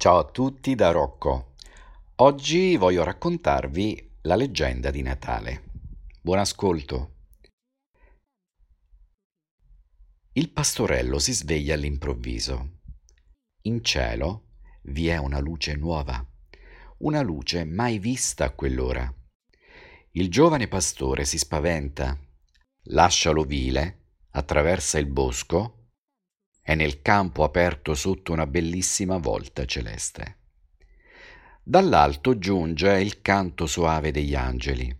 Ciao a tutti da Rocco. Oggi voglio raccontarvi la leggenda di Natale. Buon ascolto. Il pastorello si sveglia all'improvviso. In cielo vi è una luce nuova, una luce mai vista a quell'ora. Il giovane pastore si spaventa, lascia l'ovile, attraversa il bosco è nel campo aperto sotto una bellissima volta celeste. Dall'alto giunge il canto soave degli angeli.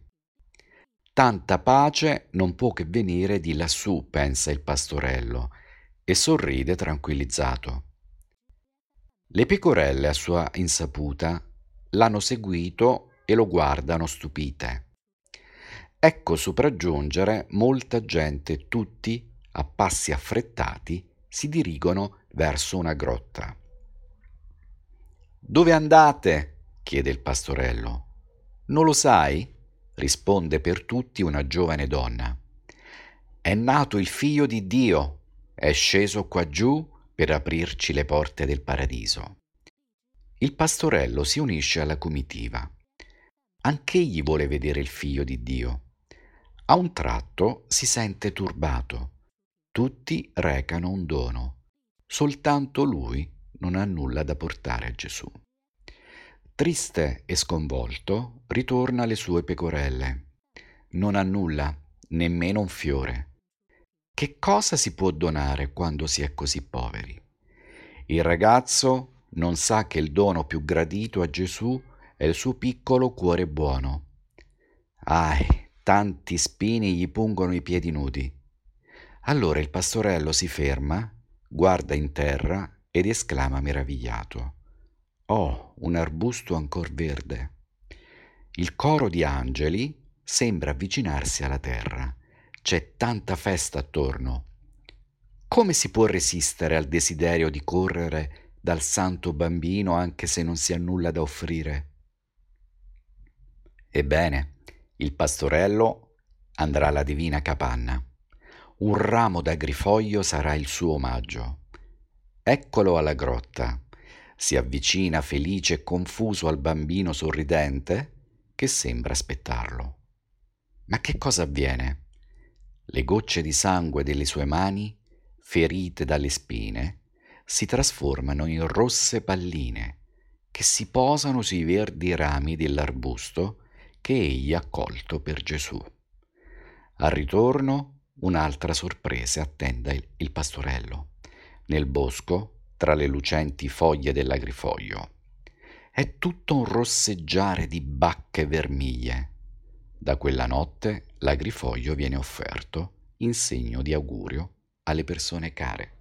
Tanta pace non può che venire di lassù, pensa il pastorello, e sorride tranquillizzato. Le pecorelle a sua insaputa l'hanno seguito e lo guardano stupite. Ecco sopraggiungere molta gente, tutti a passi affrettati si dirigono verso una grotta. Dove andate? chiede il pastorello. Non lo sai? risponde per tutti una giovane donna. È nato il figlio di Dio, è sceso qua giù per aprirci le porte del paradiso. Il pastorello si unisce alla comitiva. Anch'egli vuole vedere il figlio di Dio. A un tratto si sente turbato tutti recano un dono, soltanto lui non ha nulla da portare a Gesù. Triste e sconvolto, ritorna alle sue pecorelle. Non ha nulla, nemmeno un fiore. Che cosa si può donare quando si è così poveri? Il ragazzo non sa che il dono più gradito a Gesù è il suo piccolo cuore buono. Ahi, tanti spini gli pungono i piedi nudi. Allora il pastorello si ferma, guarda in terra ed esclama meravigliato. Oh, un arbusto ancor verde. Il coro di angeli sembra avvicinarsi alla terra. C'è tanta festa attorno. Come si può resistere al desiderio di correre dal santo bambino anche se non si ha nulla da offrire? Ebbene, il pastorello andrà alla divina capanna un ramo d'agrifoglio sarà il suo omaggio. Eccolo alla grotta. Si avvicina felice e confuso al bambino sorridente che sembra aspettarlo. Ma che cosa avviene? Le gocce di sangue delle sue mani, ferite dalle spine, si trasformano in rosse palline che si posano sui verdi rami dell'arbusto che egli ha colto per Gesù. Al ritorno un'altra sorpresa attenda il, il pastorello. Nel bosco, tra le lucenti foglie dell'agrifoglio, è tutto un rosseggiare di bacche vermiglie. Da quella notte l'agrifoglio viene offerto in segno di augurio alle persone care.